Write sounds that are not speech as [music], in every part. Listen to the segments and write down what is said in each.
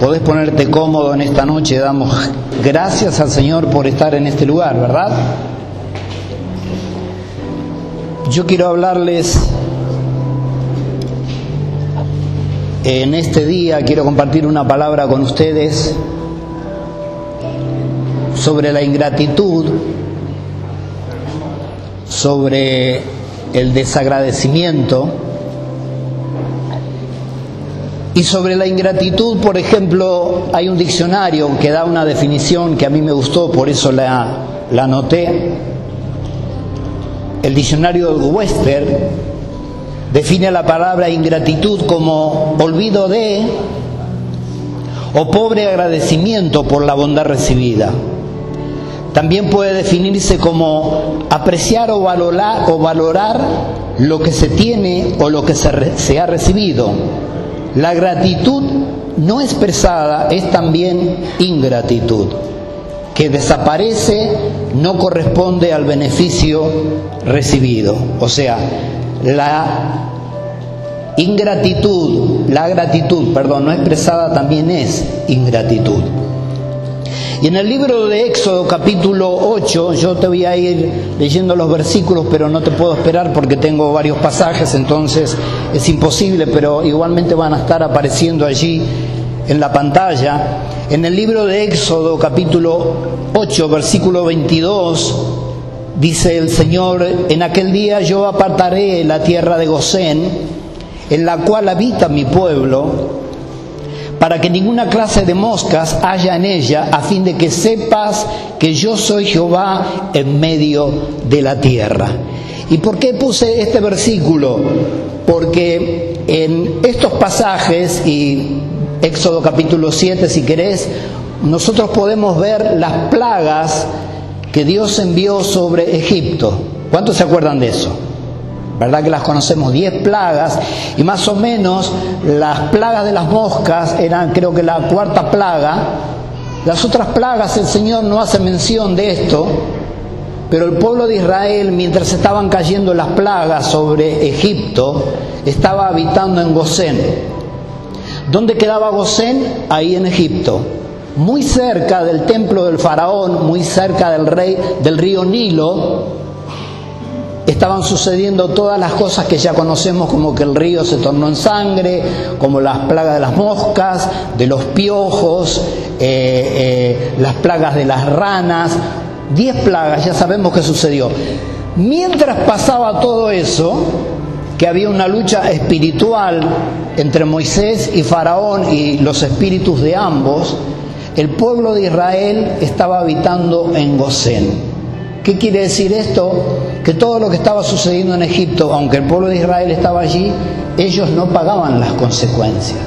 Podés ponerte cómodo en esta noche, damos gracias al Señor por estar en este lugar, ¿verdad? Yo quiero hablarles en este día, quiero compartir una palabra con ustedes sobre la ingratitud, sobre el desagradecimiento y sobre la ingratitud, por ejemplo, hay un diccionario que da una definición que a mí me gustó, por eso la, la anoté. El diccionario de Webster define la palabra ingratitud como olvido de o pobre agradecimiento por la bondad recibida. También puede definirse como apreciar o valorar, o valorar lo que se tiene o lo que se, se ha recibido la gratitud no expresada es también ingratitud, que desaparece, no corresponde al beneficio recibido. O sea, la ingratitud, la gratitud, perdón, no expresada también es ingratitud. Y en el libro de Éxodo capítulo 8, yo te voy a ir leyendo los versículos, pero no te puedo esperar porque tengo varios pasajes, entonces es imposible, pero igualmente van a estar apareciendo allí en la pantalla. En el libro de Éxodo capítulo 8, versículo 22, dice el Señor, en aquel día yo apartaré la tierra de Gosén, en la cual habita mi pueblo, para que ninguna clase de moscas haya en ella, a fin de que sepas que yo soy Jehová en medio de la tierra. ¿Y por qué puse este versículo? Porque en estos pasajes, y Éxodo capítulo 7 si querés, nosotros podemos ver las plagas que Dios envió sobre Egipto. ¿Cuántos se acuerdan de eso? ¿Verdad? Que las conocemos, 10 plagas, y más o menos las plagas de las moscas eran creo que la cuarta plaga. Las otras plagas el Señor no hace mención de esto, pero el pueblo de Israel, mientras estaban cayendo las plagas sobre Egipto, estaba habitando en Gosén. ¿Dónde quedaba Gosén? Ahí en Egipto. Muy cerca del templo del faraón, muy cerca del rey del río Nilo, estaban sucediendo todas las cosas que ya conocemos como que el río se tornó en sangre, como las plagas de las moscas, de los piojos, eh, eh, las plagas de las ranas, diez plagas, ya sabemos qué sucedió. Mientras pasaba todo eso, que había una lucha espiritual entre Moisés y Faraón y los espíritus de ambos, el pueblo de Israel estaba habitando en Gosén. ¿Qué quiere decir esto? Que todo lo que estaba sucediendo en Egipto, aunque el pueblo de Israel estaba allí, ellos no pagaban las consecuencias.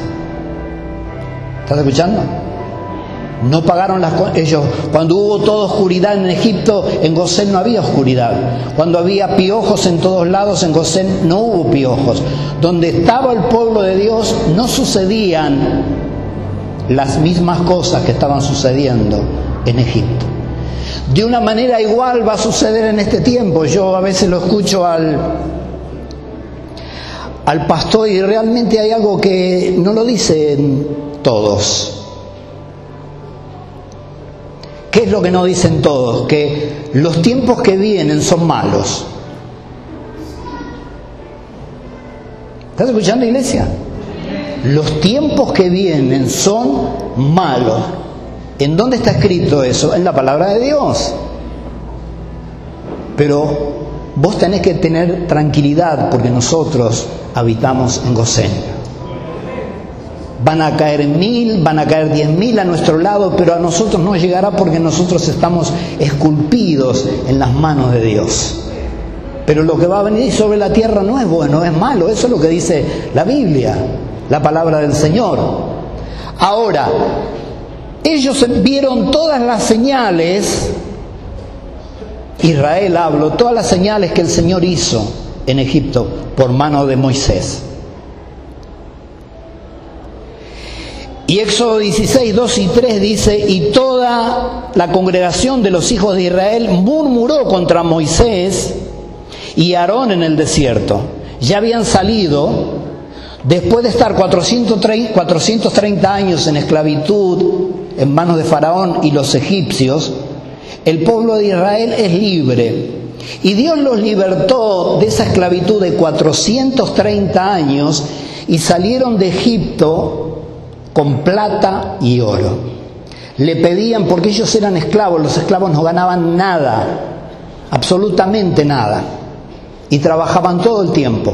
¿Estás escuchando? No pagaron las ellos cuando hubo toda oscuridad en Egipto, en Gosén no había oscuridad. Cuando había piojos en todos lados, en Gosén no hubo piojos. Donde estaba el pueblo de Dios no sucedían las mismas cosas que estaban sucediendo en Egipto. De una manera igual va a suceder en este tiempo. Yo a veces lo escucho al, al pastor y realmente hay algo que no lo dicen todos. ¿Qué es lo que no dicen todos? Que los tiempos que vienen son malos. ¿Estás escuchando, iglesia? Los tiempos que vienen son malos. ¿En dónde está escrito eso? En la palabra de Dios. Pero vos tenés que tener tranquilidad porque nosotros habitamos en Gosén. Van a caer mil, van a caer diez mil a nuestro lado, pero a nosotros no llegará porque nosotros estamos esculpidos en las manos de Dios. Pero lo que va a venir sobre la tierra no es bueno, es malo. Eso es lo que dice la Biblia, la palabra del Señor. Ahora, ellos vieron todas las señales, Israel habló, todas las señales que el Señor hizo en Egipto por mano de Moisés. Y Éxodo 16, 2 y 3 dice, y toda la congregación de los hijos de Israel murmuró contra Moisés y Aarón en el desierto. Ya habían salido Después de estar 430 años en esclavitud en manos de Faraón y los egipcios, el pueblo de Israel es libre. Y Dios los libertó de esa esclavitud de 430 años y salieron de Egipto con plata y oro. Le pedían, porque ellos eran esclavos, los esclavos no ganaban nada, absolutamente nada, y trabajaban todo el tiempo.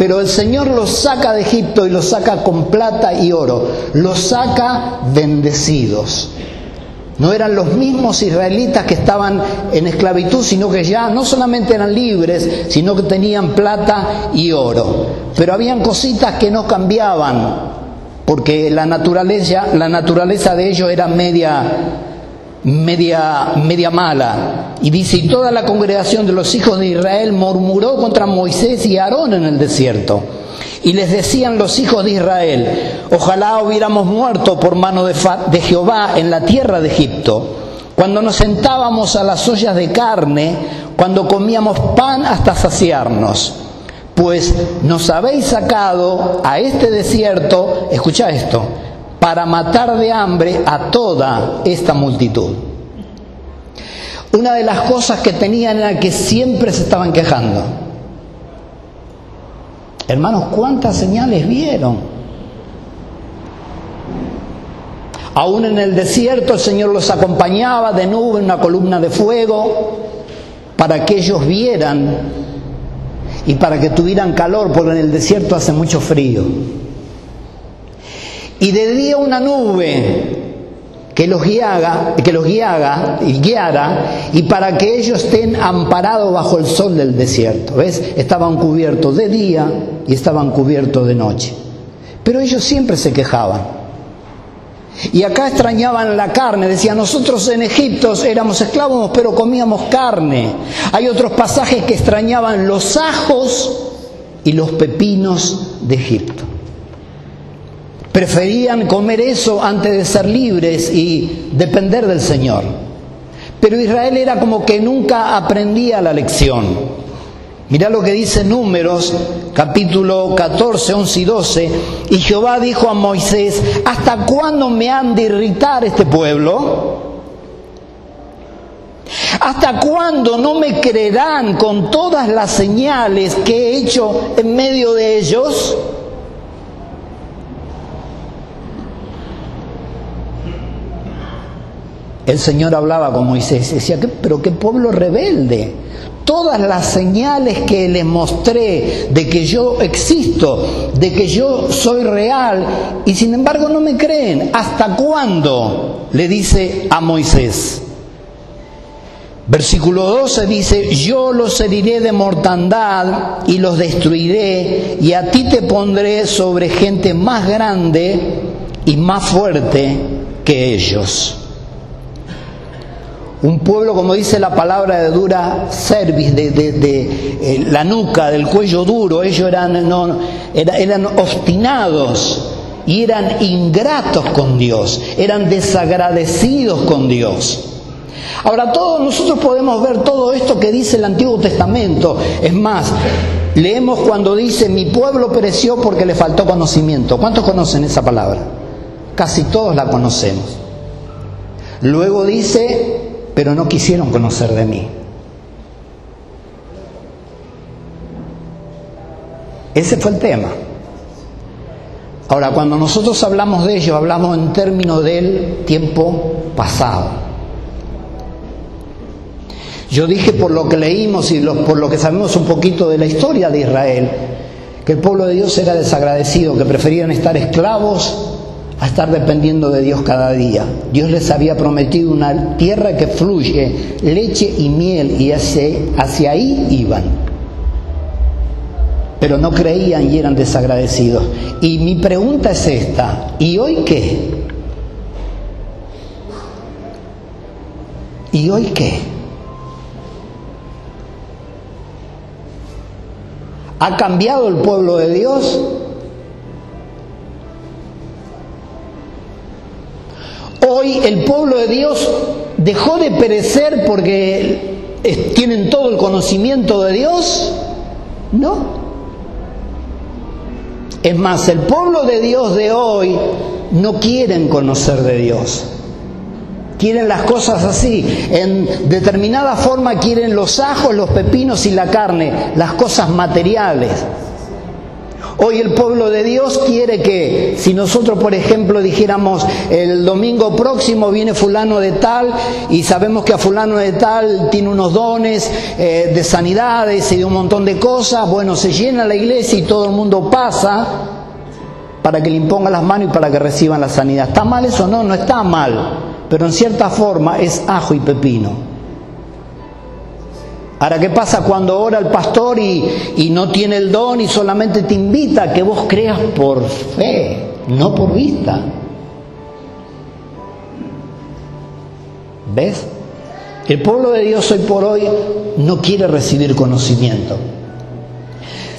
Pero el Señor los saca de Egipto y los saca con plata y oro, los saca bendecidos. No eran los mismos israelitas que estaban en esclavitud, sino que ya no solamente eran libres, sino que tenían plata y oro. Pero habían cositas que no cambiaban, porque la naturaleza, la naturaleza de ellos era media, media, media mala. Y dice, y toda la congregación de los hijos de Israel murmuró contra Moisés y Aarón en el desierto. Y les decían los hijos de Israel, ojalá hubiéramos muerto por mano de, de Jehová en la tierra de Egipto, cuando nos sentábamos a las ollas de carne, cuando comíamos pan hasta saciarnos pues nos habéis sacado a este desierto, escucha esto, para matar de hambre a toda esta multitud. Una de las cosas que tenían era que siempre se estaban quejando. Hermanos, ¿cuántas señales vieron? Aún en el desierto el Señor los acompañaba de nube en una columna de fuego para que ellos vieran y para que tuvieran calor, porque en el desierto hace mucho frío. Y de día una nube que los guiara, que los y guiara, y para que ellos estén amparados bajo el sol del desierto. ¿Ves? Estaban cubiertos de día y estaban cubiertos de noche. Pero ellos siempre se quejaban. Y acá extrañaban la carne, decían, nosotros en Egipto éramos esclavos, pero comíamos carne. Hay otros pasajes que extrañaban los ajos y los pepinos de Egipto. Preferían comer eso antes de ser libres y depender del Señor. Pero Israel era como que nunca aprendía la lección. Mirá lo que dice Números, capítulo 14, 11 y 12. Y Jehová dijo a Moisés, ¿hasta cuándo me han de irritar este pueblo? ¿Hasta cuándo no me creerán con todas las señales que he hecho en medio de ellos? El Señor hablaba con Moisés decía, pero qué pueblo rebelde todas las señales que les mostré de que yo existo, de que yo soy real, y sin embargo no me creen. ¿Hasta cuándo? Le dice a Moisés. Versículo 12 dice, yo los heriré de mortandad y los destruiré, y a ti te pondré sobre gente más grande y más fuerte que ellos. Un pueblo, como dice la palabra de dura cerviz, de, eh, la nuca, del cuello duro, ellos eran, eran obstinados y eran ingratos con Dios, eran desagradecidos con Dios. Ahora todos nosotros podemos ver todo esto que dice el Antiguo Testamento. Es más, leemos cuando dice, mi pueblo pereció porque le faltó conocimiento. ¿Cuántos conocen esa palabra? Casi todos la conocemos. Luego dice, pero no quisieron conocer de mí. Ese fue el tema. Ahora, cuando nosotros hablamos de ello, hablamos en términos del tiempo pasado. Yo dije por lo que leímos y por lo que sabemos un poquito de la historia de Israel, que el pueblo de Dios era desagradecido, que preferían estar esclavos a estar dependiendo de Dios cada día. Dios les había prometido una tierra que fluye leche y miel y hacia, ahí iban. Pero no creían y eran desagradecidos. Y mi pregunta es esta, ¿y hoy qué? ¿Y hoy qué? ¿Ha cambiado el pueblo de Dios? Hoy el pueblo de Dios dejó de perecer porque tienen todo el conocimiento de Dios. No. Es más, el pueblo de Dios de hoy no quieren conocer de Dios. Quieren las cosas así. En determinada forma quieren los ajos, los pepinos y la carne, las cosas materiales. Hoy el pueblo de Dios quiere que, si nosotros, por ejemplo, dijéramos el domingo próximo viene fulano de tal y sabemos que a fulano de tal tiene unos dones eh, de sanidades y de un montón de cosas, bueno, se llena la iglesia y todo el mundo pasa para que le imponga las manos y para que reciban la sanidad. ¿Está mal eso? No, no está mal, pero en cierta forma es ajo y pepino. Ahora, ¿qué pasa cuando ora el pastor y, no tiene el don y solamente te invita a que vos creas por fe, no por vista? ¿Ves? El pueblo de Dios hoy por hoy no quiere recibir conocimiento.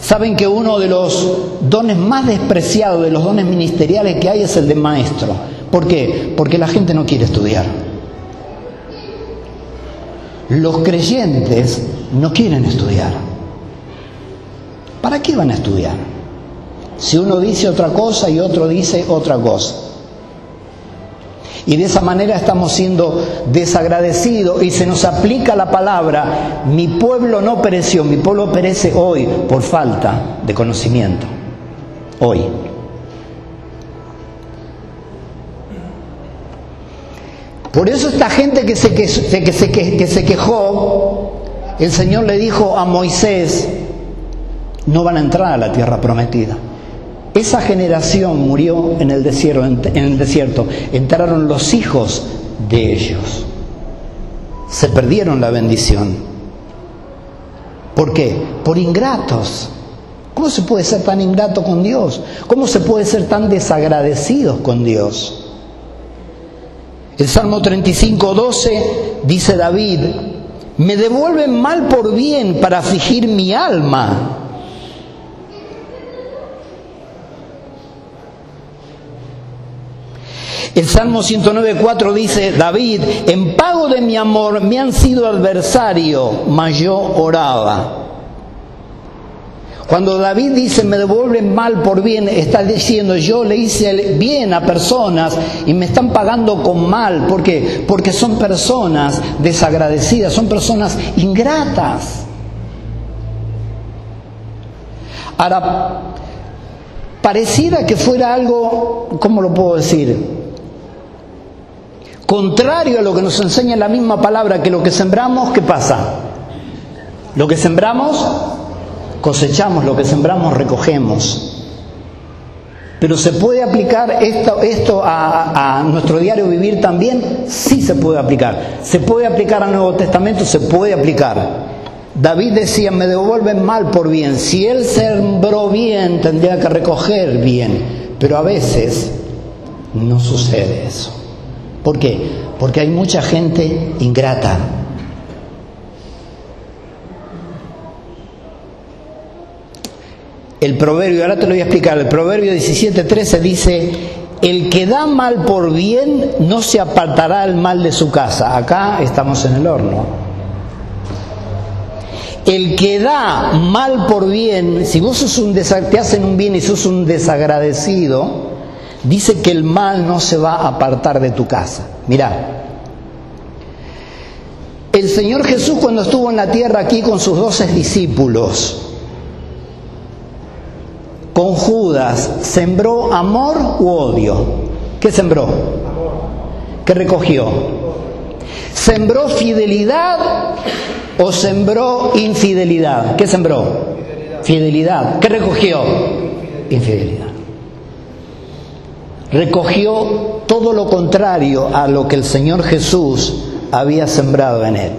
Saben que uno de los dones más despreciados, de los dones ministeriales que hay, es el de maestro. ¿Por qué? Porque la gente no quiere estudiar. Los creyentes no quieren estudiar. ¿Para qué van a estudiar? Si uno dice otra cosa y otro dice otra cosa. Y de esa manera estamos siendo desagradecidos y se nos aplica la palabra, mi pueblo no pereció, mi pueblo perece hoy por falta de conocimiento. Hoy. Por eso esta gente que se, que, se, que se quejó, el Señor le dijo a Moisés, no van a entrar a la tierra prometida. Esa generación murió en el desierto, en el desierto. entraron los hijos de ellos. Se perdieron la bendición. ¿Por qué? Por ingratos. ¿Cómo se puede ser tan ingrato con Dios? ¿Cómo se puede ser tan desagradecidos con Dios? El Salmo 35, 12 dice David, me devuelven mal por bien para afligir mi alma. El Salmo 109.4 dice, David, en pago de mi amor me han sido adversario, mas yo oraba. Cuando David dice me devuelven mal por bien, está diciendo yo le hice bien a personas y me están pagando con mal. ¿Por qué? Porque son personas desagradecidas, son personas ingratas. Ahora, pareciera que fuera algo, ¿cómo lo puedo decir? Contrario a lo que nos enseña la misma palabra, que lo que sembramos, ¿qué pasa? Lo que sembramos, cosechamos, lo que sembramos recogemos. Pero ¿se puede aplicar esto, esto a, a, nuestro diario vivir también? Sí se puede aplicar. ¿Se puede aplicar al Nuevo Testamento? Se puede aplicar. David decía, me devuelven mal por bien. Si él sembró bien, tendría que recoger bien. Pero a veces no sucede eso. ¿Por qué? Porque hay mucha gente ingrata, El proverbio, ahora te lo voy a explicar, el proverbio 17:13 dice, el que da mal por bien no se apartará el mal de su casa. Acá estamos en el horno. El que da mal por bien, si vos sos un te hacen un bien y sos un desagradecido, dice que el mal no se va a apartar de tu casa. Mirá, el Señor Jesús cuando estuvo en la tierra aquí con sus doce discípulos, con Judas, ¿sembró amor u odio? ¿Qué sembró? ¿Qué recogió? ¿Sembró fidelidad o sembró infidelidad? ¿Qué sembró? Fidelidad. ¿Qué recogió? Infidelidad. Recogió todo lo contrario a lo que el Señor Jesús había sembrado en él.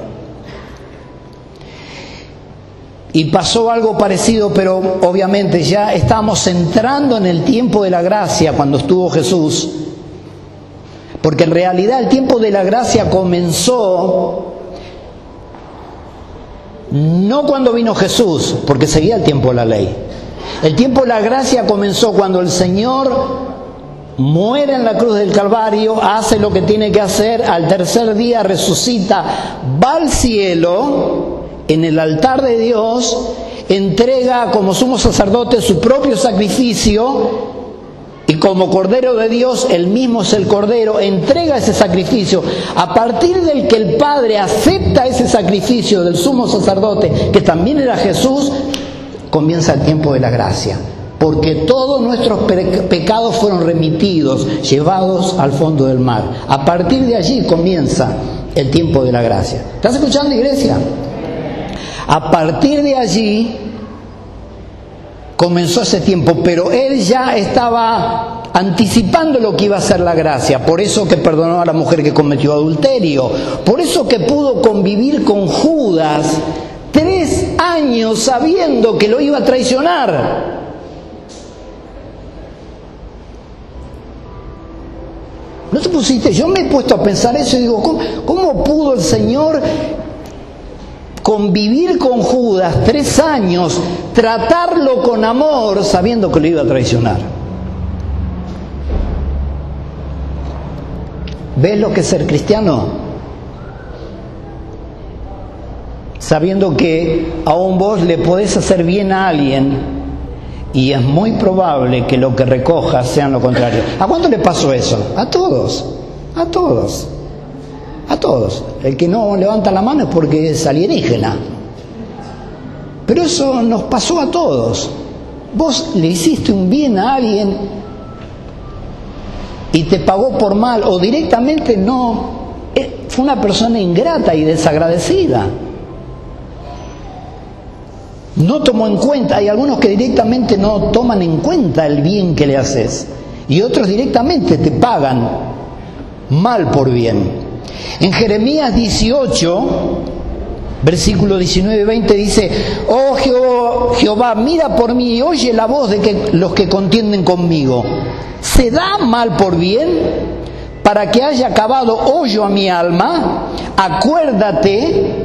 Y pasó algo parecido, pero obviamente ya estamos entrando en el tiempo de la gracia cuando estuvo Jesús. Porque en realidad el tiempo de la gracia comenzó no cuando vino Jesús, porque seguía el tiempo de la ley. El tiempo de la gracia comenzó cuando el Señor muere en la cruz del Calvario, hace lo que tiene que hacer, al tercer día resucita, va al cielo en el altar de Dios, entrega como sumo sacerdote su propio sacrificio y como Cordero de Dios, el mismo es el Cordero, entrega ese sacrificio. A partir del que el Padre acepta ese sacrificio del sumo sacerdote, que también era Jesús, comienza el tiempo de la gracia. Porque todos nuestros pecados fueron remitidos, llevados al fondo del mar. A partir de allí comienza el tiempo de la gracia. ¿Estás escuchando, iglesia? A partir de allí comenzó ese tiempo, pero él ya estaba anticipando lo que iba a ser la gracia, por eso que perdonó a la mujer que cometió adulterio, por eso que pudo convivir con Judas tres años sabiendo que lo iba a traicionar. ¿No te pusiste? Yo me he puesto a pensar eso y digo, ¿cómo, cómo pudo el Señor convivir con Judas tres años, tratarlo con amor sabiendo que lo iba a traicionar. ¿Ves lo que es ser cristiano? Sabiendo que aún vos le podés hacer bien a alguien y es muy probable que lo que recojas sea lo contrario. ¿A cuánto le pasó eso? A todos, a todos. A todos. El que no levanta la mano es porque es alienígena. Pero eso nos pasó a todos. Vos le hiciste un bien a alguien y te pagó por mal o directamente no. Eh, fue una persona ingrata y desagradecida. No tomó en cuenta, hay algunos que directamente no toman en cuenta el bien que le haces y otros directamente te pagan mal por bien. En Jeremías 18, versículo 19 y 20 dice, oh Jehová, mira por mí y oye la voz de que, los que contienden conmigo. ¿Se da mal por bien? Para que haya acabado hoyo a mi alma, acuérdate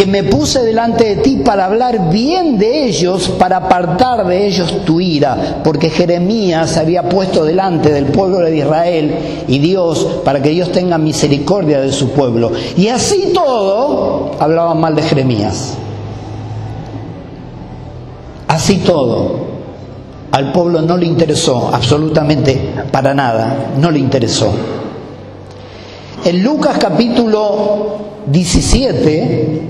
que me puse delante de ti para hablar bien de ellos, para apartar de ellos tu ira, porque Jeremías se había puesto delante del pueblo de Israel y Dios, para que Dios tenga misericordia de su pueblo. Y así todo, hablaban mal de Jeremías. Así todo. Al pueblo no le interesó, absolutamente para nada, no le interesó. En Lucas capítulo 17,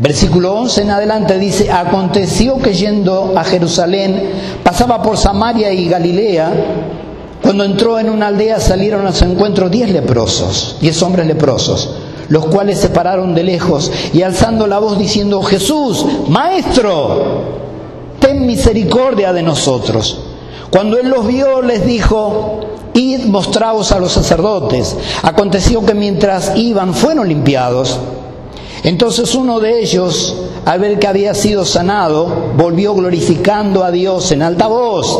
Versículo 11 en adelante dice, aconteció que yendo a Jerusalén, pasaba por Samaria y Galilea, cuando entró en una aldea salieron a su encuentro diez leprosos, diez hombres leprosos, los cuales se pararon de lejos y alzando la voz diciendo, Jesús, Maestro, ten misericordia de nosotros. Cuando él los vio, les dijo, id mostraos a los sacerdotes. Aconteció que mientras iban fueron limpiados. Entonces uno de ellos, al ver que había sido sanado, volvió glorificando a Dios en alta voz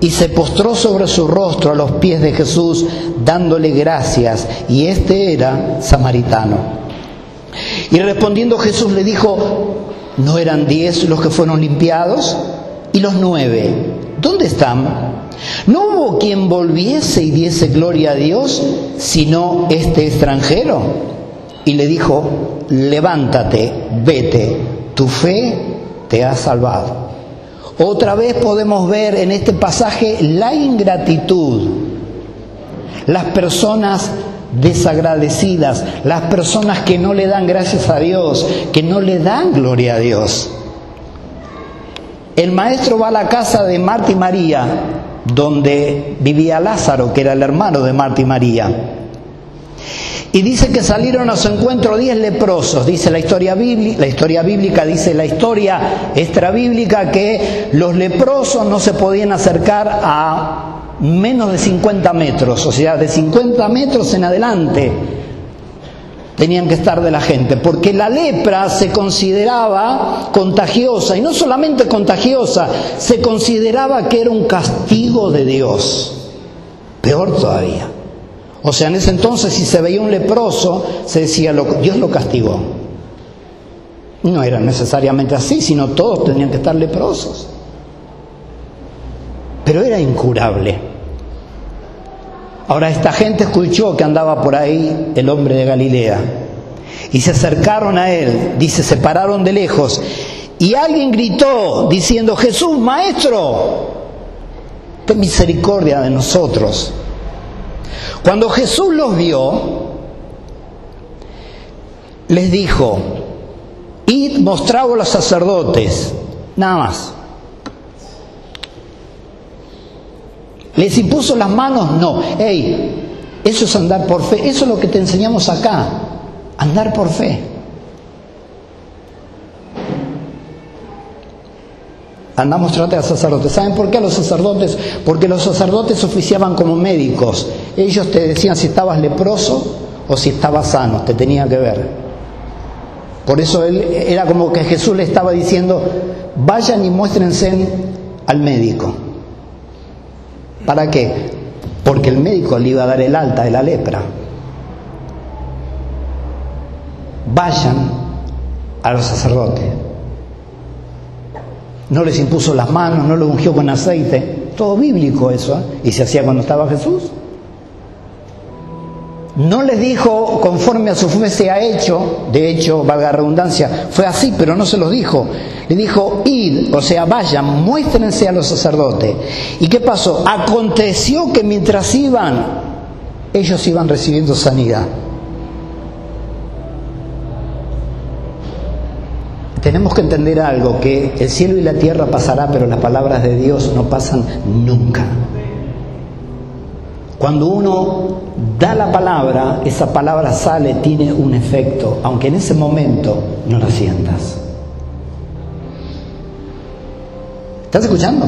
y se postró sobre su rostro a los pies de Jesús, dándole gracias, y este era samaritano. Y respondiendo Jesús le dijo, ¿no eran diez los que fueron limpiados? ¿Y los nueve? ¿Dónde están? No hubo quien volviese y diese gloria a Dios, sino este extranjero y le dijo, levántate, vete, tu fe te ha salvado. Otra vez podemos ver en este pasaje la ingratitud, las personas desagradecidas, las personas que no le dan gracias a Dios, que no le dan gloria a Dios. El maestro va a la casa de Marta y María, donde vivía Lázaro, que era el hermano de Marta y María. Y dice que salieron a su encuentro diez leprosos, dice la historia bíblica, la historia bíblica dice la historia extrabíblica que los leprosos no se podían acercar a menos de 50 metros, o sea, de 50 metros en adelante tenían que estar de la gente, porque la lepra se consideraba contagiosa, y no solamente contagiosa, se consideraba que era un castigo de Dios, peor todavía. O sea, en ese entonces si se veía un leproso, se decía, Dios lo castigó. No era necesariamente así, sino todos tenían que estar leprosos. Pero era incurable. Ahora esta gente escuchó que andaba por ahí el hombre de Galilea y se acercaron a él, dice, se pararon de lejos Y alguien gritó diciendo, Jesús, maestro, ten misericordia de nosotros. Cuando Jesús los vio, les dijo, id mostrado a los sacerdotes, nada más. ¿Les impuso las manos? No. Ey, eso es andar por fe. Eso es lo que te enseñamos acá. Andar por fe. Andamos trate a sacerdotes. ¿Saben por qué a los sacerdotes? Porque los sacerdotes oficiaban como médicos. Ellos te decían si estabas leproso o si estabas sano, te tenía que ver. Por eso él era como que Jesús le estaba diciendo, vayan y muéstrense al médico. ¿Para qué? Porque el médico le iba a dar el alta de la lepra. Vayan a los sacerdotes. No les impuso las manos, no lo ungió con aceite. Todo bíblico eso. ¿eh? Y se hacía cuando estaba Jesús. No les dijo conforme a su fe se ha hecho, de hecho, valga la redundancia, fue así, pero no se los dijo. Le dijo, id, o sea, vayan, muéstrense a los sacerdotes. ¿Y qué pasó? Aconteció que mientras iban, ellos iban recibiendo sanidad. Tenemos que entender algo, que el cielo y la tierra pasará, pero las palabras de Dios no pasan nunca. Cuando uno da la palabra, esa palabra sale, tiene un efecto, aunque en ese momento no la sientas. ¿Estás escuchando?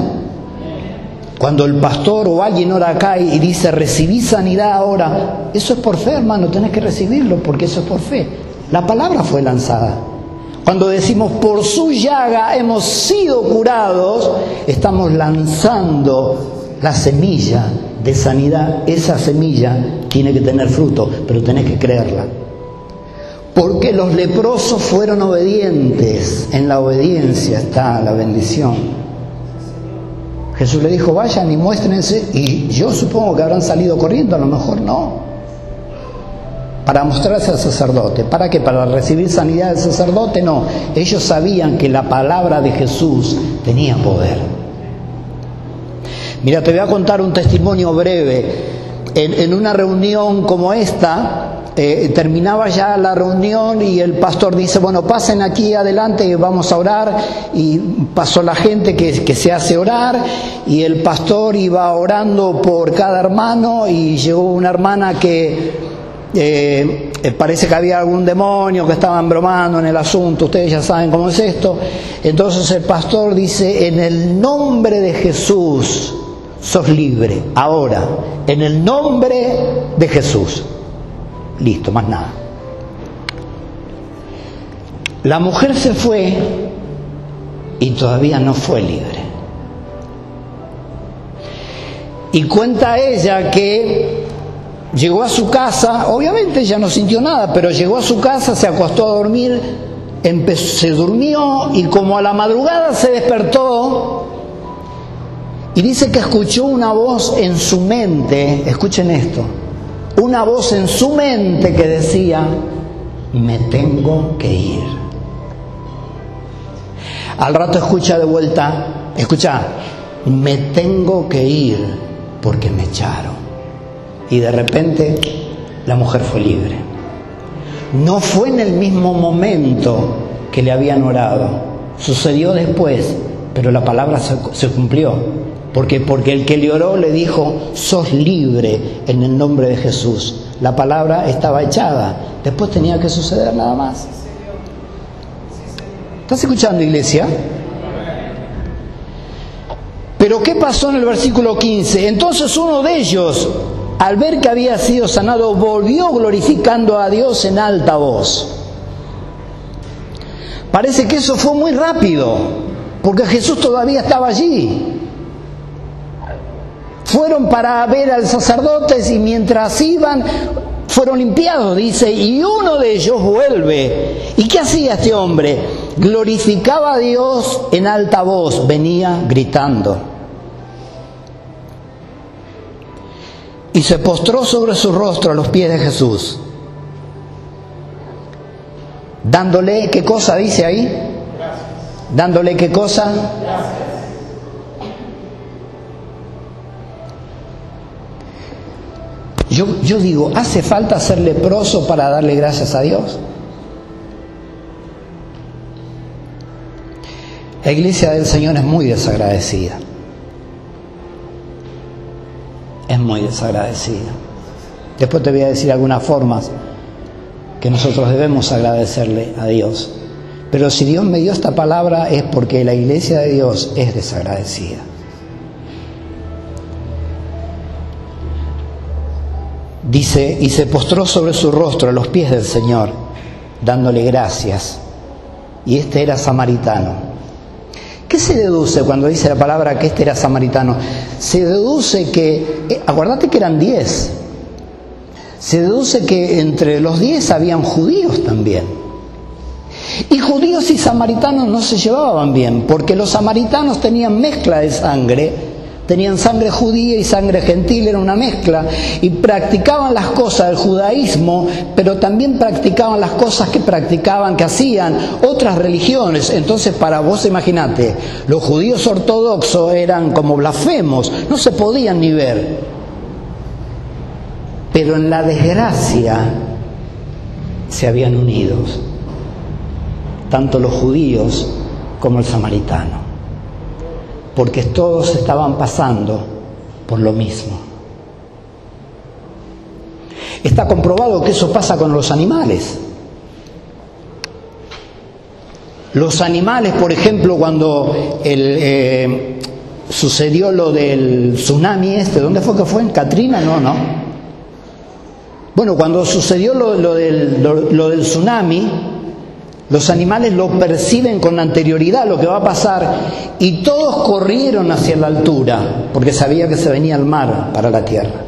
Cuando el pastor o alguien ora acá y dice recibí sanidad ahora, eso es por fe, hermano, tenés que recibirlo porque eso es por fe. La palabra fue lanzada. Cuando decimos por su llaga hemos sido curados, estamos lanzando la semilla de sanidad, esa semilla tiene que tener fruto, pero tenés que creerla. Porque los leprosos fueron obedientes, en la obediencia está la bendición. Jesús le dijo, vayan y muéstrense, y yo supongo que habrán salido corriendo, a lo mejor no. Para mostrarse al sacerdote. ¿Para qué? Para recibir sanidad del sacerdote, no. Ellos sabían que la palabra de Jesús tenía poder. Mira, te voy a contar un testimonio breve. En, una reunión como esta, eh, terminaba ya la reunión y el pastor dice, bueno, pasen aquí adelante y vamos a orar. Y pasó la gente que, se hace orar y el pastor iba orando por cada hermano y llegó una hermana que eh, parece que había algún demonio que estaban bromando en el asunto, ustedes ya saben cómo es esto. Entonces el pastor dice, en el nombre de Jesús, sos libre, ahora, en el nombre de Jesús. Listo, más nada. La mujer se fue y todavía no fue libre. Y cuenta ella que llegó a su casa, obviamente ella no sintió nada, pero llegó a su casa, se acostó a dormir, se durmió y como a la madrugada se despertó, y dice que escuchó una voz en su mente, escuchen esto, una voz en su mente que decía, me tengo que ir. Al rato escucha de vuelta, escucha, me tengo que ir porque me echaron. Y de repente la mujer fue libre. No fue en el mismo momento que le habían orado, sucedió después, pero la palabra se, se cumplió. Porque, porque el que le oró le dijo, sos libre en el nombre de Jesús. La palabra estaba echada. Después tenía que suceder nada más. ¿Estás escuchando, iglesia? Pero ¿qué pasó en el versículo 15? Entonces uno de ellos, al ver que había sido sanado, volvió glorificando a Dios en alta voz. Parece que eso fue muy rápido, porque Jesús todavía estaba allí. Fueron para ver al sacerdote y mientras iban fueron limpiados, dice, y uno de ellos vuelve. ¿Y qué hacía este hombre? Glorificaba a Dios en alta voz, venía gritando. Y se postró sobre su rostro a los pies de Jesús, dándole, ¿qué cosa dice ahí? Dándole qué cosa? Yo, digo, ¿hace falta ser leproso para darle gracias a Dios? La iglesia del Señor es muy desagradecida. Es muy desagradecida. Después te voy a decir algunas formas que nosotros debemos agradecerle a Dios. Pero si Dios me dio esta palabra es porque la iglesia de Dios es desagradecida. Dice, y se postró sobre su rostro a los pies del Señor, dándole gracias. Y este era samaritano. ¿Qué se deduce cuando dice la palabra que este era samaritano? Se deduce que, eh, acuérdate que eran diez, se deduce que entre los diez habían judíos también. Y judíos y samaritanos no se llevaban bien, porque los samaritanos tenían mezcla de sangre Tenían sangre judía y sangre gentil, era una mezcla, y practicaban las cosas del judaísmo, pero también practicaban las cosas que practicaban, que hacían otras religiones. Entonces, para vos imaginate, los judíos ortodoxos eran como blasfemos, no se podían ni ver. Pero en la desgracia se habían unido, tanto los judíos como el samaritano porque todos estaban pasando por lo mismo. Está comprobado que eso pasa con los animales. Los animales, por ejemplo, cuando eh, sucedió lo del tsunami este, ¿dónde fue que fue? ¿En Katrina? No, no. Bueno, cuando sucedió lo, del, lo del tsunami, los animales lo perciben con anterioridad lo que va a pasar y todos corrieron hacia la altura porque sabía que se venía el mar para la tierra.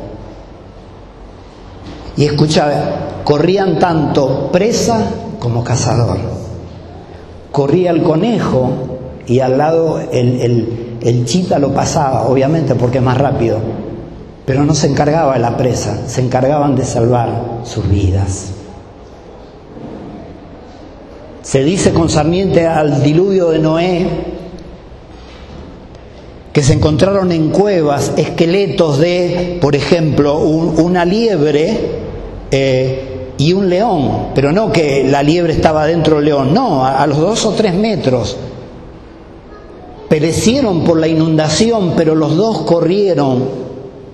Y escucha, corrían tanto presa como cazador. Corría el conejo y al lado el, el chita lo pasaba, obviamente porque es más rápido, pero no se encargaba de la presa, se encargaban de salvar sus vidas. Se dice concerniente al diluvio de Noé que se encontraron en cuevas esqueletos de, por ejemplo, una liebre eh, y un león, pero no que la liebre estaba dentro del león, no, a los dos o tres metros. Perecieron por la inundación, pero los dos corrieron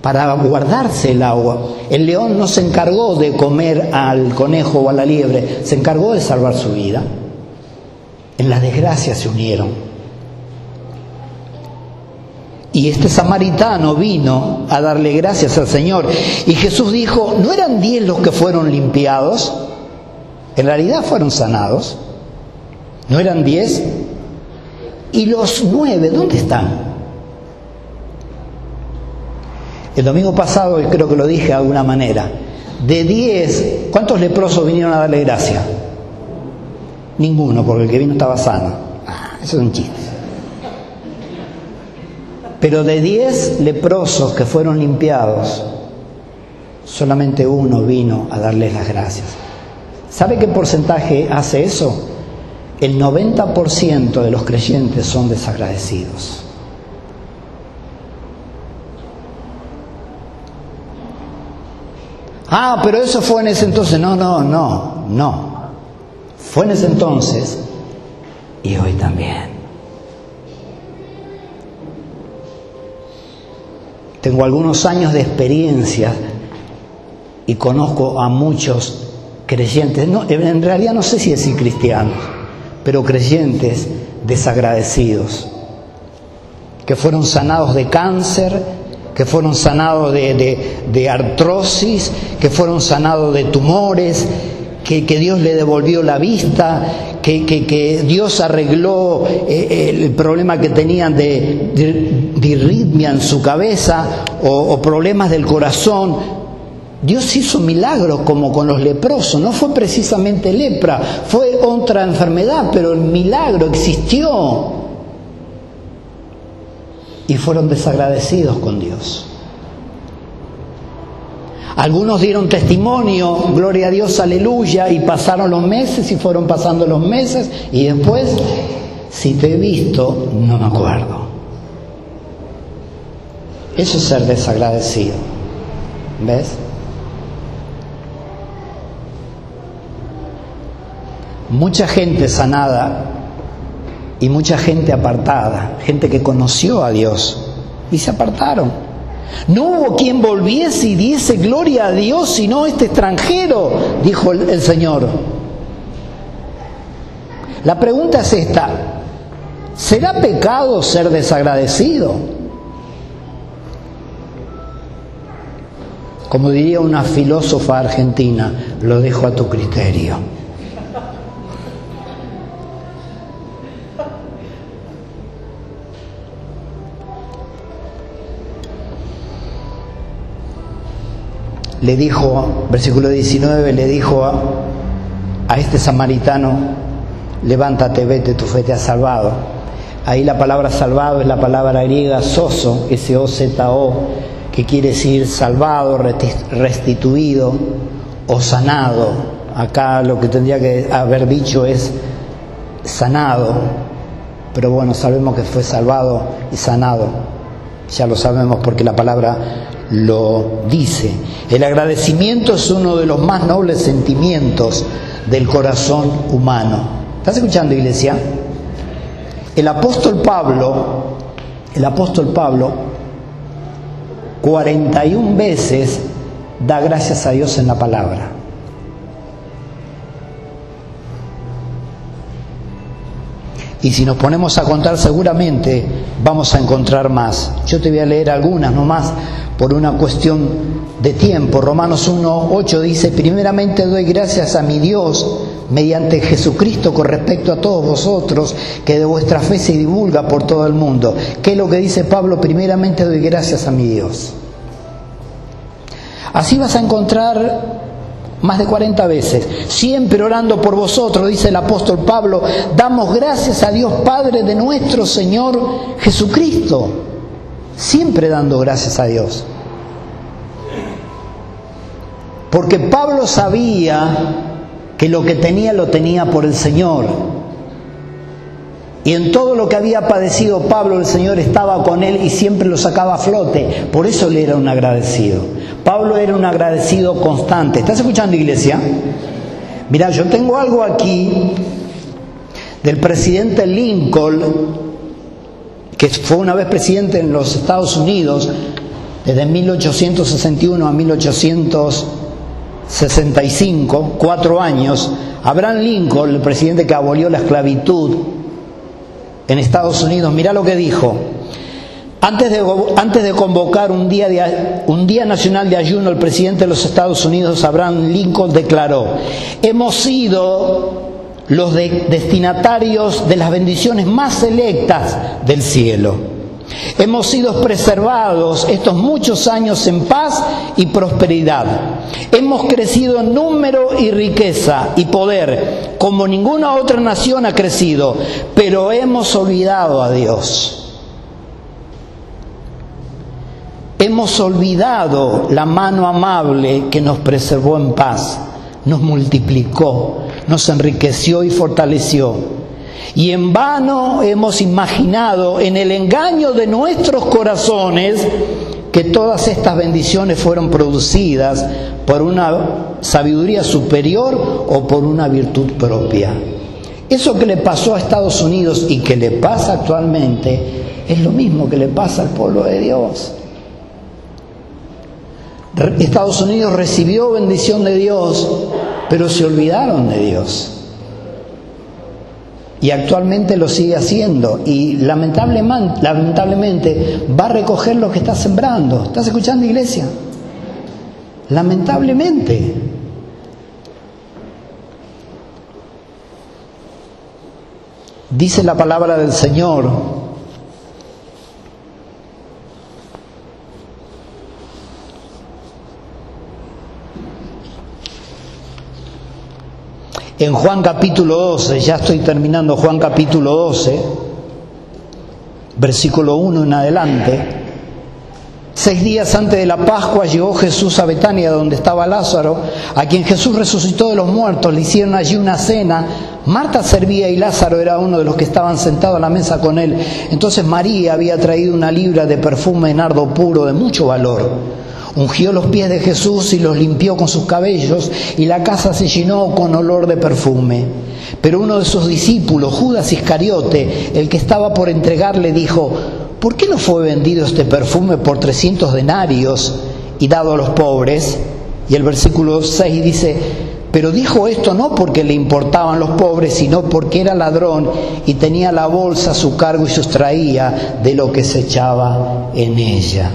para guardarse el agua. El león no se encargó de comer al conejo o a la liebre, se encargó de salvar su vida en la desgracia se unieron. Y este samaritano vino a darle gracias al Señor. Y Jesús dijo, ¿no eran diez los que fueron limpiados? En realidad fueron sanados. ¿No eran diez? ¿Y los nueve dónde están? El domingo pasado, creo que lo dije de alguna manera, de diez, ¿cuántos leprosos vinieron a darle gracia? Ninguno, porque el que vino estaba sano. Ah, eso es un chiste. Pero de diez leprosos que fueron limpiados, solamente uno vino a darles las gracias. ¿Sabe qué porcentaje hace eso? El 90% de los creyentes son desagradecidos. Ah, pero eso fue en ese entonces. No, no, no, no. Fue en ese entonces y hoy también. Tengo algunos años de experiencia y conozco a muchos creyentes, no, en realidad no sé si decir cristianos, pero creyentes desagradecidos, que fueron sanados de cáncer, que fueron sanados de, de artrosis, que fueron sanados de tumores, que, Dios le devolvió la vista, que, Dios arregló eh, el problema que tenían de, de, en su cabeza o, problemas del corazón. Dios hizo milagros como con los leprosos, no fue precisamente lepra, fue otra enfermedad, pero el milagro existió. Y fueron desagradecidos con Dios. Algunos dieron testimonio, gloria a Dios, aleluya, y pasaron los meses y fueron pasando los meses y después si te he visto, no me acuerdo. Eso es ser desagradecido. ¿Ves? Mucha gente sanada y mucha gente apartada, gente que conoció a Dios y se apartaron. No hubo quien volviese y diese gloria a Dios sino este extranjero, dijo el, Señor. La pregunta es esta, ¿será pecado ser desagradecido? Como diría una filósofa argentina, lo dejo a tu criterio. Le dijo, versículo 19, le dijo a, a este samaritano, levántate, vete, tu fe te ha salvado. Ahí la palabra salvado es la palabra griega soso, S-O-Z-O, que quiere decir salvado, restituido o sanado. Acá lo que tendría que haber dicho es sanado, pero bueno, sabemos que fue salvado y sanado. Ya lo sabemos porque la palabra lo dice. El agradecimiento es uno de los más nobles sentimientos del corazón humano. ¿Estás escuchando, iglesia? El apóstol Pablo, el apóstol Pablo, 41 veces da gracias a Dios en la palabra. Y si nos ponemos a contar seguramente vamos a encontrar más. Yo te voy a leer algunas nomás por una cuestión de tiempo. Romanos 1.8 dice, primeramente doy gracias a mi Dios mediante Jesucristo con respecto a todos vosotros, que de vuestra fe se divulga por todo el mundo. ¿Qué es lo que dice Pablo? Primeramente doy gracias a mi Dios. Así vas a encontrar más de 40 veces, siempre orando por vosotros, dice el apóstol Pablo, damos gracias a Dios Padre de nuestro Señor Jesucristo siempre dando gracias a Dios. Porque Pablo sabía que lo que tenía lo tenía por el Señor. Y en todo lo que había padecido Pablo, el Señor estaba con él y siempre lo sacaba a flote. Por eso le era un agradecido. Pablo era un agradecido constante. ¿Estás escuchando, iglesia? Mira, yo tengo algo aquí del presidente Lincoln que fue una vez presidente en los Estados Unidos desde 1861 a 1865, cuatro años, Abraham Lincoln, el presidente que abolió la esclavitud en Estados Unidos, mira lo que dijo. Antes de, antes de convocar un día, de, un día nacional de ayuno, el presidente de los Estados Unidos, Abraham Lincoln, declaró, hemos sido los destinatarios de las bendiciones más selectas del cielo. Hemos sido preservados estos muchos años en paz y prosperidad. Hemos crecido en número y riqueza y poder como ninguna otra nación ha crecido, pero hemos olvidado a Dios. Hemos olvidado la mano amable que nos preservó en paz, nos multiplicó, nos enriqueció y fortaleció. Y en vano hemos imaginado en el engaño de nuestros corazones que todas estas bendiciones fueron producidas por una sabiduría superior o por una virtud propia. Eso que le pasó a Estados Unidos y que le pasa actualmente es lo mismo que le pasa al pueblo de Dios. Estados Unidos recibió bendición de Dios, pero se olvidaron de Dios. Y actualmente lo sigue haciendo. Y lamentablemente, va a recoger lo que está sembrando. ¿Estás escuchando, iglesia? Lamentablemente. Dice la palabra del Señor En Juan capítulo 12, ya estoy terminando Juan capítulo 12, versículo 1 en adelante, seis días antes de la Pascua llegó Jesús a Betania, donde estaba Lázaro, a quien Jesús resucitó de los muertos, le hicieron allí una cena Marta servía y Lázaro era uno de los que estaban sentados a la mesa con él. Entonces María había traído una libra de perfume de nardo puro de mucho valor. Ungió los pies de Jesús y los limpió con sus cabellos y la casa se llenó con olor de perfume. Pero uno de sus discípulos, Judas Iscariote, el que estaba por entregarle, dijo, ¿por qué no fue vendido este perfume por 300 denarios y dado a los pobres? Y el versículo 6 dice, pero dijo esto no porque le importaban los pobres, sino porque era ladrón y tenía la bolsa a su cargo y sustraía de lo que se echaba en ella.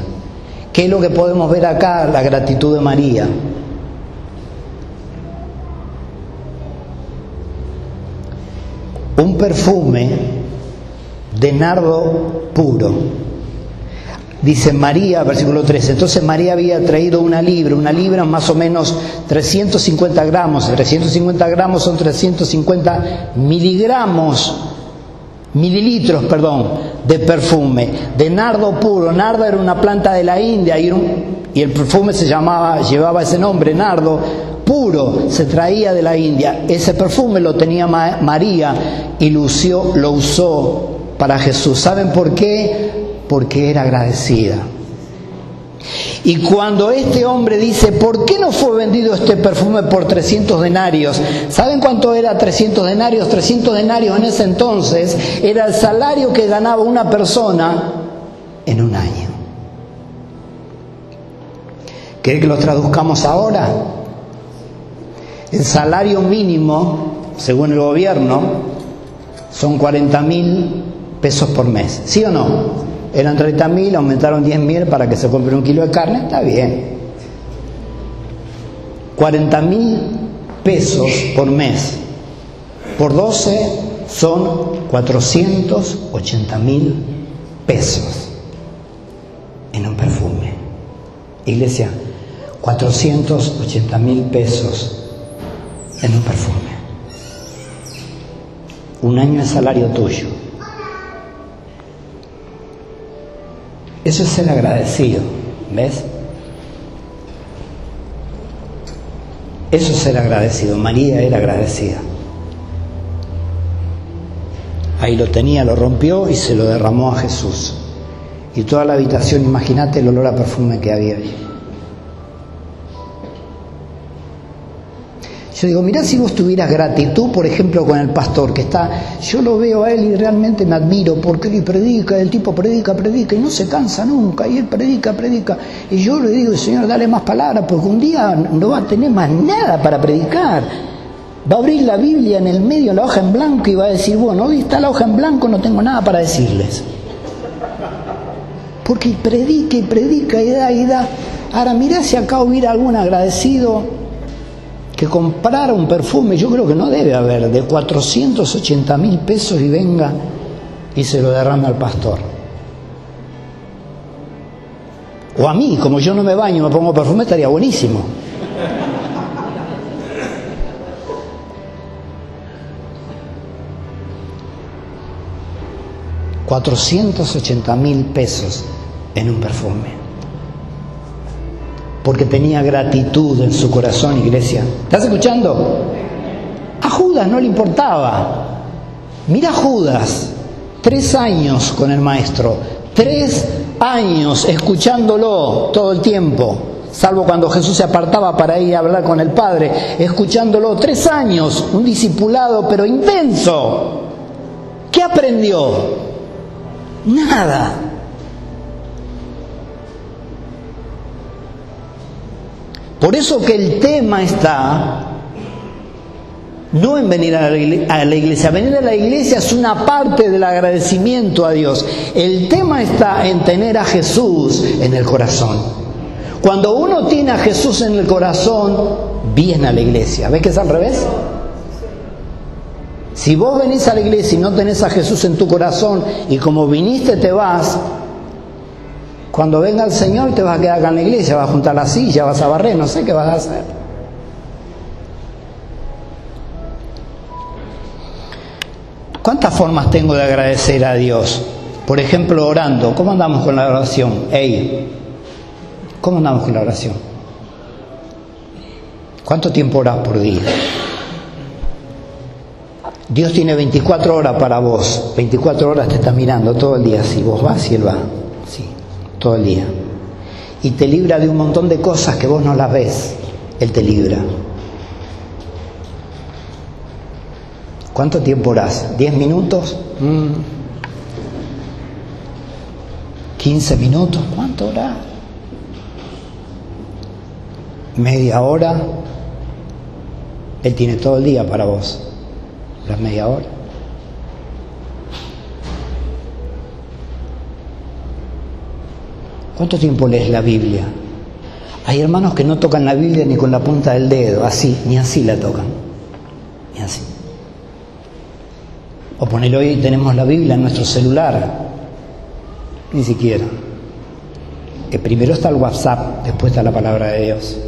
¿Qué es lo que podemos ver acá? La gratitud de María. Un perfume de nardo puro Dice María, versículo 13, entonces María había traído una libra, una libra más o menos 350 gramos, 350 gramos son 350 miligramos, mililitros, perdón, de perfume, de nardo puro. Nardo era una planta de la India y, el perfume se llamaba, llevaba ese nombre, nardo puro, se traía de la India. Ese perfume lo tenía María y lo usó para Jesús. ¿Saben por qué? porque era agradecida. Y cuando este hombre dice, ¿por qué no fue vendido este perfume por 300 denarios? ¿Saben cuánto era 300 denarios? 300 denarios en ese entonces era el salario que ganaba una persona en un año. ¿Quiere que lo traduzcamos ahora? El salario mínimo, según el gobierno, son 40 mil pesos por mes. ¿Sí o no? Eran 30 mil, aumentaron 10 mil para que se compre un kilo de carne, está bien. 40 mil pesos por mes por 12 son 480 mil pesos en un perfume. Iglesia, 480 mil pesos en un perfume. Un año de salario tuyo. Eso es ser agradecido, ¿ves? Eso es ser agradecido. María era agradecida. Ahí lo tenía, lo rompió y se lo derramó a Jesús. Y toda la habitación, imagínate el olor a perfume que había ahí. Yo digo, mirá si vos tuvieras gratitud, por ejemplo, con el pastor que está, yo lo veo a él y realmente me admiro porque él predica, el tipo predica, predica y no se cansa nunca, y él predica, predica. Y yo le digo, Señor, dale más palabras, porque un día no va a tener más nada para predicar. Va a abrir la Biblia en el medio, la hoja en blanco, y va a decir, bueno, hoy está la hoja en blanco, no tengo nada para decirles. Porque predica y predica y da y da. Ahora mirá si acá hubiera algún agradecido que comprara un perfume, yo creo que no debe haber, de 480 mil pesos y venga y se lo derrame al pastor. O a mí, como yo no me baño, me pongo perfume, estaría buenísimo. ...480 mil pesos en un perfume porque tenía gratitud en su corazón, iglesia. ¿Estás escuchando? A Judas no le importaba. Mira Judas, tres años con el maestro, tres años escuchándolo todo el tiempo, salvo cuando Jesús se apartaba para ir a hablar con el Padre, escuchándolo tres años, un discipulado pero intenso. ¿Qué aprendió? Nada. Por eso que el tema está no en venir a la, iglesia, venir a la iglesia es una parte del agradecimiento a Dios. El tema está en tener a Jesús en el corazón. Cuando uno tiene a Jesús en el corazón, viene a la iglesia. ¿Ves que es al revés? Si vos venís a la iglesia y no tenés a Jesús en tu corazón y como viniste te vas, cuando venga el Señor te vas a quedar acá en la iglesia, vas a juntar la silla, vas a barrer, no sé qué vas a hacer. ¿Cuántas formas tengo de agradecer a Dios? Por ejemplo, orando. ¿Cómo andamos con la oración? Ey, ¿cómo andamos con la oración? ¿Cuánto tiempo oras por día? Dios tiene 24 horas para vos, 24 horas te está mirando todo el día, si vos vas y Él va, todo el día. Y te libra de un montón de cosas que vos no las ves, Él te libra. ¿Cuánto tiempo orás? ¿10 minutos? ¿15 mm. minutos? ¿Cuánto orás? ¿Media hora? Él tiene todo el día para vos. Las media hora. ¿Cuánto tiempo lees la Biblia? Hay hermanos que no tocan la Biblia ni con la punta del dedo, así, ni así la tocan. Ni así. O poner hoy tenemos la Biblia en nuestro celular. Ni siquiera. Que primero está el WhatsApp, después está la palabra de Dios.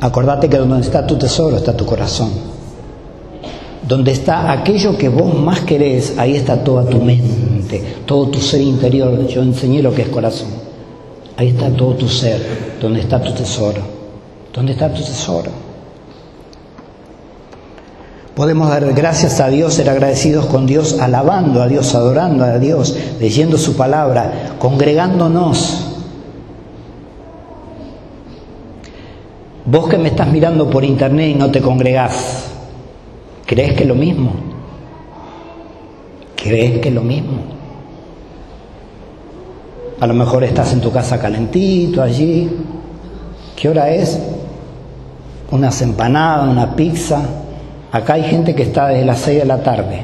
Acordate que donde está tu tesoro está tu corazón. Donde está aquello que vos más querés, ahí está toda tu mente, todo tu ser interior. Yo enseñé lo que es corazón. Ahí está todo tu ser, donde está tu tesoro. ¿Dónde está tu tesoro? Podemos dar gracias a Dios, ser agradecidos con Dios, alabando a Dios, adorando a Dios, leyendo su palabra, congregándonos. Vos que me estás mirando por internet y no te congregás, ¿crees que es lo mismo? ¿Crees que es lo mismo? A lo mejor estás en tu casa calentito allí. ¿Qué hora es? Unas empanadas, una pizza Acá hay gente que está desde las 6 de la tarde,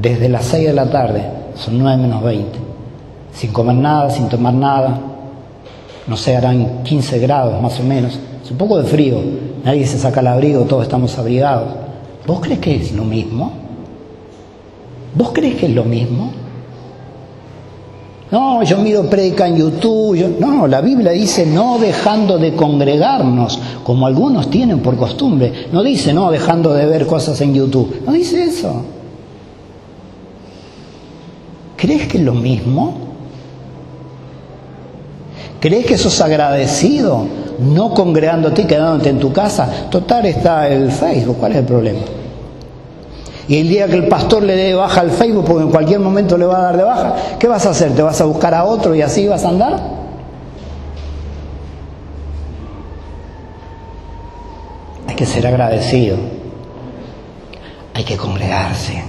desde las 6 de la tarde, son 9 menos 20, sin comer nada, sin tomar nada, no sé, harán 15 grados más o menos, es un poco de frío, nadie se saca el abrigo, todos estamos abrigados. ¿Vos crees que es lo mismo? ¿Vos crees que es lo mismo? No, yo miro predica en YouTube. No, la Biblia dice no dejando de congregarnos, como algunos tienen por costumbre. No dice no dejando de ver cosas en YouTube. No dice eso. ¿Crees que es lo mismo? ¿Crees que sos agradecido no congregándote y quedándote en tu casa? Total está el Facebook, ¿cuál es el problema? Y el día que el pastor le dé baja al Facebook, porque en cualquier momento le va a dar de baja, ¿qué vas a hacer? ¿Te vas a buscar a otro y así vas a andar? Hay que ser agradecido. Hay que congregarse.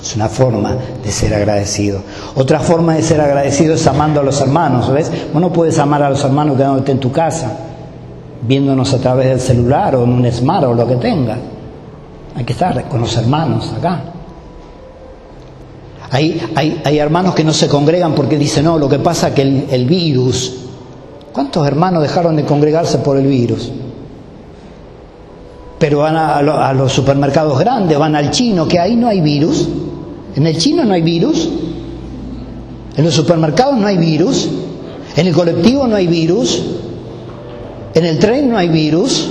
Es una forma de ser agradecido. Otra forma de ser agradecido es amando a los hermanos, ¿ves? Vos no puedes amar a los hermanos quedándote en tu casa, viéndonos a través del celular o en un smart o lo que tengas. Hay que estar con los hermanos acá. Hay, hay, hermanos que no se congregan porque dicen, no, lo que pasa es que el, virus. ¿Cuántos hermanos dejaron de congregarse por el virus? Pero van a, los supermercados grandes, van al chino, que ahí no hay virus. En el chino no hay virus. En los supermercados no hay virus. En el colectivo no hay virus. En el tren no hay virus.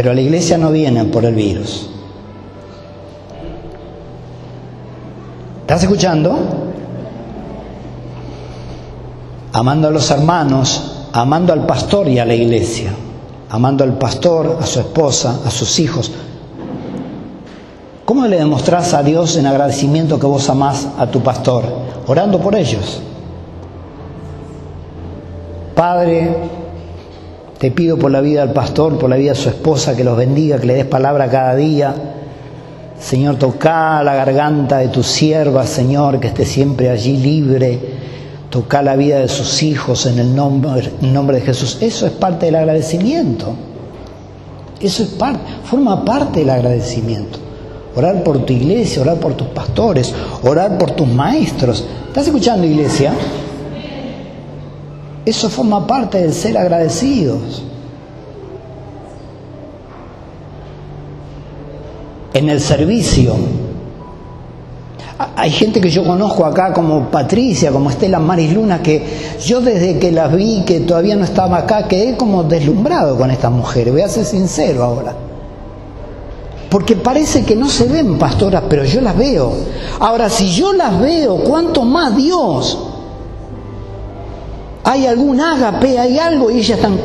Pero a la iglesia no vienen por el virus. ¿Estás escuchando? Amando a los hermanos, amando al pastor y a la iglesia, amando al pastor, a su esposa, a sus hijos. ¿Cómo le demostrás a Dios en agradecimiento que vos amás a tu pastor? Orando por ellos. Padre, te pido por la vida del pastor, por la vida de su esposa, que los bendiga, que le des palabra cada día. Señor, toca la garganta de tu sierva, Señor, que esté siempre allí libre. Toca la vida de sus hijos en el nombre, nombre de Jesús. Eso es parte del agradecimiento. Eso es parte, forma parte del agradecimiento. Orar por tu iglesia, orar por tus pastores, orar por tus maestros. ¿Estás escuchando, iglesia? Eso forma parte del ser agradecidos. En el servicio. Hay gente que yo conozco acá como Patricia, como Estela Maris Luna, que yo desde que las vi, que todavía no estaba acá, quedé como deslumbrado con estas mujeres. Voy a ser sincero ahora. Porque parece que no se ven pastoras, pero yo las veo. Ahora, si yo las veo, ¿cuánto más Dios? Hay algún ágape, hay algo, y ellas están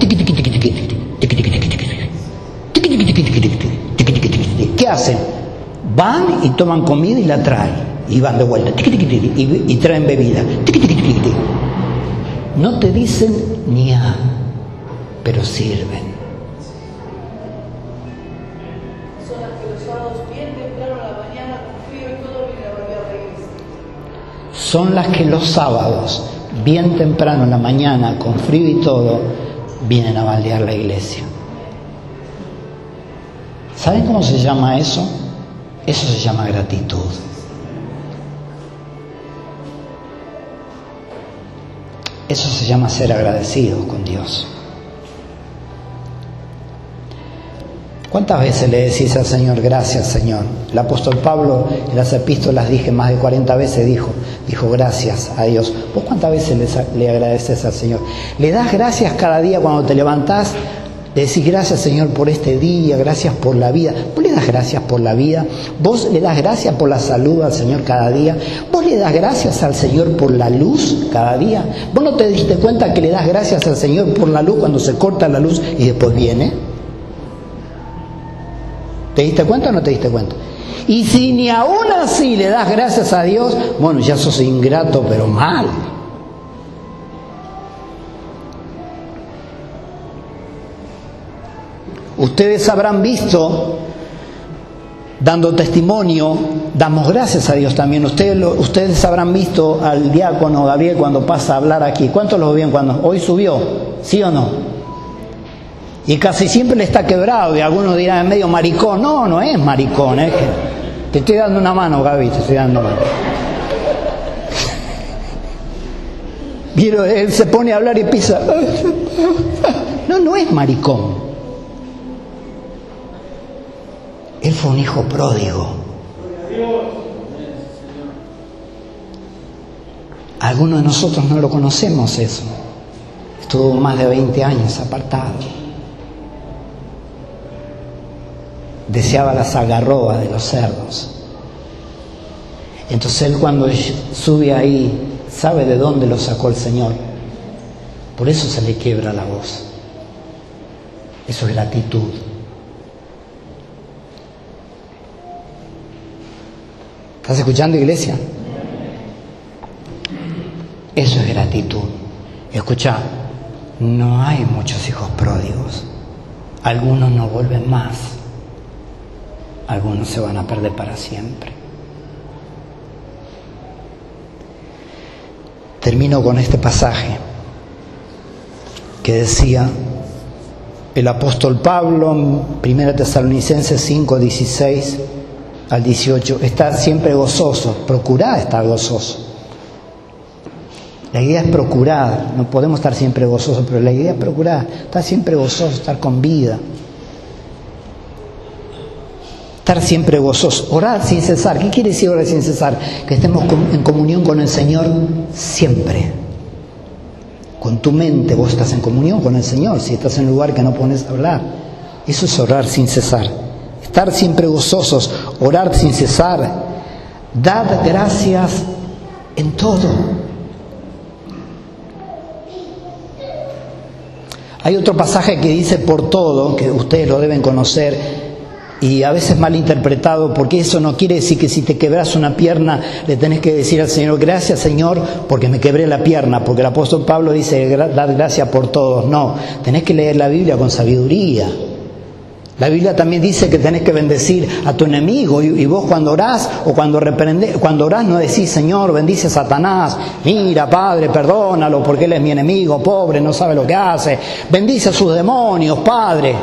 ¿Qué hacen? Van y toman comida y la traen. Y van de vuelta. Y, traen bebida. No te dicen ni a, pero sirven. Son las que los sábados, bien temprano en la mañana, con frío y todo, vienen a baldear la iglesia. ¿Saben cómo se llama eso? Eso se llama gratitud. Eso se llama ser agradecido con Dios. ¿Cuántas veces le decís al Señor, gracias Señor? El apóstol Pablo en las epístolas dije más de 40 veces, dijo, dijo gracias a Dios. ¿Vos cuántas veces le, le agradeces al Señor? ¿Le das gracias cada día cuando te levantás le decís gracias Señor por este día, gracias por la vida. Vos le das gracias por la vida, vos le das gracias por la salud al Señor cada día, vos le das gracias al Señor por la luz cada día. Vos no te diste cuenta que le das gracias al Señor por la luz cuando se corta la luz y después viene. ¿Te diste cuenta o no te diste cuenta? Y si ni aún así le das gracias a Dios, bueno, ya sos ingrato, pero mal. Ustedes habrán visto, dando testimonio, damos gracias a Dios también. Ustedes, habrán visto al diácono Gabriel cuando pasa a hablar aquí. ¿Cuántos lo ven cuando hoy subió? ¿Sí o no? Y casi siempre le está quebrado y algunos dirán medio maricón. No, no es maricón, es que te estoy dando una mano, Gaby, te estoy dando una mano. [laughs] Él se pone a hablar y pisa. [laughs] No, no es maricón. Él fue un hijo pródigo. Algunos de nosotros no lo conocemos eso. Estuvo más de 20 años apartado. Deseaba las agarroas de los cerdos. Entonces él cuando sube ahí sabe de dónde lo sacó el Señor. Por eso se le quiebra la voz. Eso es gratitud. ¿Estás escuchando, iglesia? Eso es gratitud. Escucha, no hay muchos hijos pródigos. Algunos no vuelven más. Algunos se van a perder para siempre. Termino con este pasaje que decía el apóstol Pablo en 1 Tesalonicenses 5, 16 al 18, estar siempre gozoso, procurar estar gozoso. La idea es procurar, no podemos estar siempre gozosos, pero la idea es procurar, estar siempre gozoso, estar con vida. Estar siempre gozoso, orar sin cesar. ¿Qué quiere decir orar sin cesar? Que estemos en comunión con el Señor siempre. Con tu mente vos estás en comunión con el Señor, si estás en un lugar que no pones a hablar. Eso es orar sin cesar estar siempre gozosos, orar sin cesar, dad gracias en todo. Hay otro pasaje que dice por todo, que ustedes lo deben conocer, y a veces mal interpretado, porque eso no quiere decir que si te quebras una pierna le tenés que decir al Señor, gracias Señor, porque me quebré la pierna, porque el apóstol Pablo dice, dad gracias por todos. No, tenés que leer la Biblia con sabiduría. La Biblia también dice que tenés que bendecir a tu enemigo y, vos cuando orás o cuando reprendés, cuando orás no decís, Señor, bendice a Satanás, mira, Padre, perdónalo porque él es mi enemigo, pobre, no sabe lo que hace, bendice a sus demonios, Padre.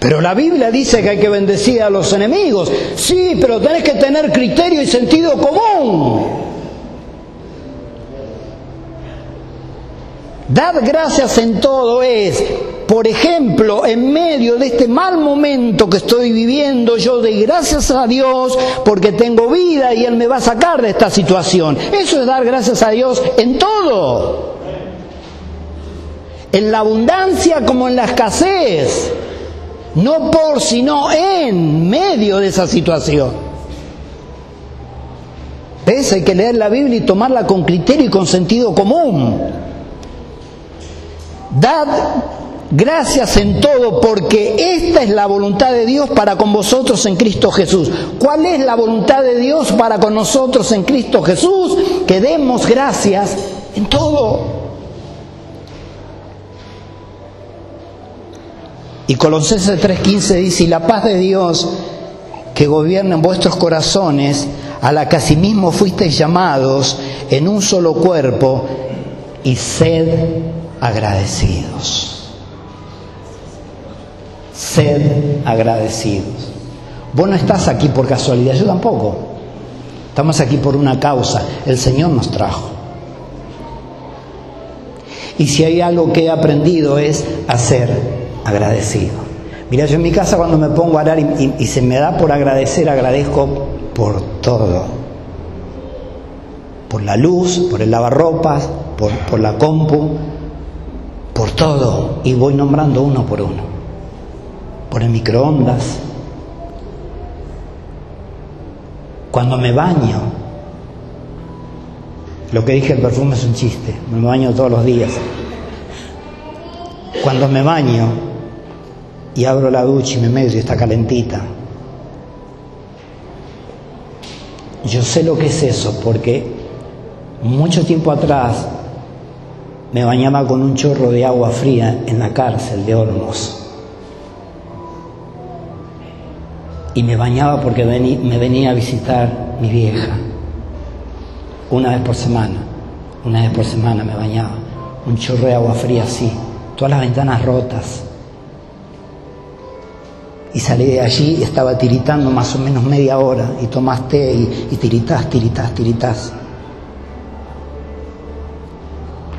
Pero la Biblia dice que hay que bendecir a los enemigos. Sí, pero tenés que tener criterio y sentido común. Dad gracias en todo es, por ejemplo, en medio de este mal momento que estoy viviendo, yo doy gracias a Dios porque tengo vida y Él me va a sacar de esta situación. Eso es dar gracias a Dios en todo. En la abundancia como en la escasez. No por, sino en medio de esa situación. ¿Ves? Hay que leer la Biblia y tomarla con criterio y con sentido común. Dad gracias en todo porque esta es la voluntad de Dios para con vosotros en Cristo Jesús. ¿Cuál es la voluntad de Dios para con nosotros en Cristo Jesús? Que demos gracias en todo. Y Colosenses 3:15 dice, y la paz de Dios que gobierna en vuestros corazones, a la que asimismo fuisteis llamados en un solo cuerpo, y sed agradecidos. Sed agradecidos. Vos no estás aquí por casualidad, yo tampoco. Estamos aquí por una causa. El Señor nos trajo. Y si hay algo que he aprendido es a ser agradecido. Mira, yo en mi casa cuando me pongo a orar y, se me da por agradecer, agradezco por todo. Por la luz, por el lavarropas, por, por la compu, por todo. Y voy nombrando uno por uno. Por el microondas. Cuando me baño, lo que dije el perfume es un chiste, me baño todos los días. Cuando me baño, y abro la ducha y me meto y está calentita. Yo sé lo que es eso porque mucho tiempo atrás me bañaba con un chorro de agua fría en la cárcel de Olmos. Y me bañaba porque me venía a visitar mi vieja. Una vez por semana. Una vez por semana me bañaba. Un chorro de agua fría así. Todas las ventanas rotas. Y salí de allí y estaba tiritando más o menos media hora y tomaste y, y tiritás, tiritás, tiritás.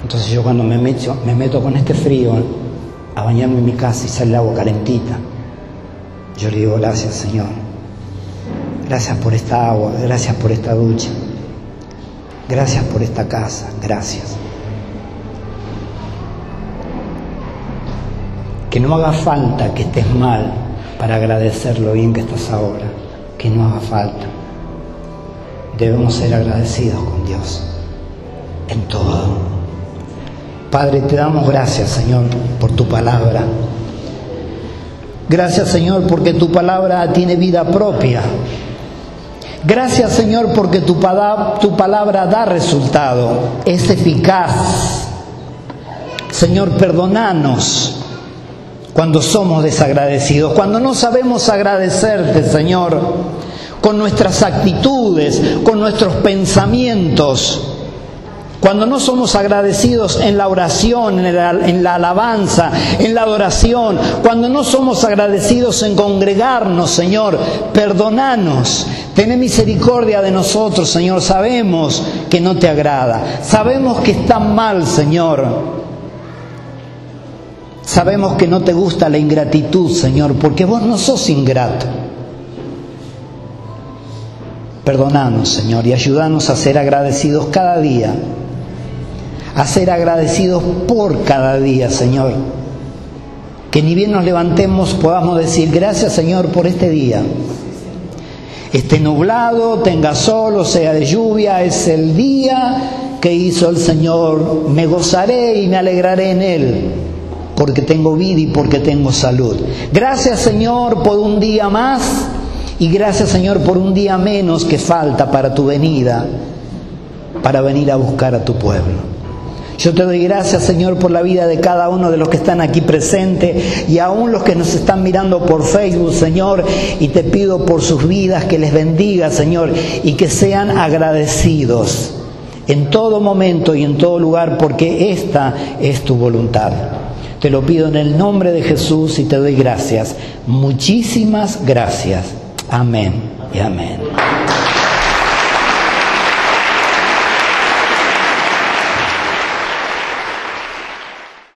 Entonces yo cuando me meto, me meto con este frío a bañarme en mi casa y sale el agua calentita, yo le digo gracias Señor, gracias por esta agua, gracias por esta ducha, gracias por esta casa, gracias. Que no haga falta que estés mal para agradecer lo bien que estás ahora, que no haga falta. Debemos ser agradecidos con Dios en todo. Padre, te damos gracias, Señor, por tu palabra. Gracias, Señor, porque tu palabra tiene vida propia. Gracias, Señor, porque tu, tu palabra da resultado, es eficaz. Señor, perdonanos cuando somos desagradecidos, cuando no sabemos agradecerte, Señor, con nuestras actitudes, con nuestros pensamientos, cuando no somos agradecidos en la oración, en la, alabanza, en la adoración, cuando no somos agradecidos en congregarnos, Señor, perdonanos, ten misericordia de nosotros, Señor, sabemos que no te agrada, sabemos que está mal, Señor, Sabemos que no te gusta la ingratitud, Señor, porque vos no sos ingrato. Perdonanos, Señor, y ayúdanos a ser agradecidos cada día, a ser agradecidos por cada día, Señor. Que ni bien nos levantemos podamos decir, gracias, Señor, por este día. Esté nublado, tenga sol o sea de lluvia, es el día que hizo el Señor. Me gozaré y me alegraré en él porque tengo vida y porque tengo salud. Gracias Señor por un día más y gracias Señor por un día menos que falta para tu venida, para venir a buscar a tu pueblo. Yo te doy gracias, Señor, por la vida de cada uno de los que están aquí presentes y aún los que nos están mirando por Facebook, Señor, y te pido por sus vidas que les bendiga, Señor, y que sean agradecidos en todo momento y en todo lugar, porque esta es tu voluntad. Te lo pido en el nombre de Jesús y te doy gracias. Muchísimas gracias. Amén y amén.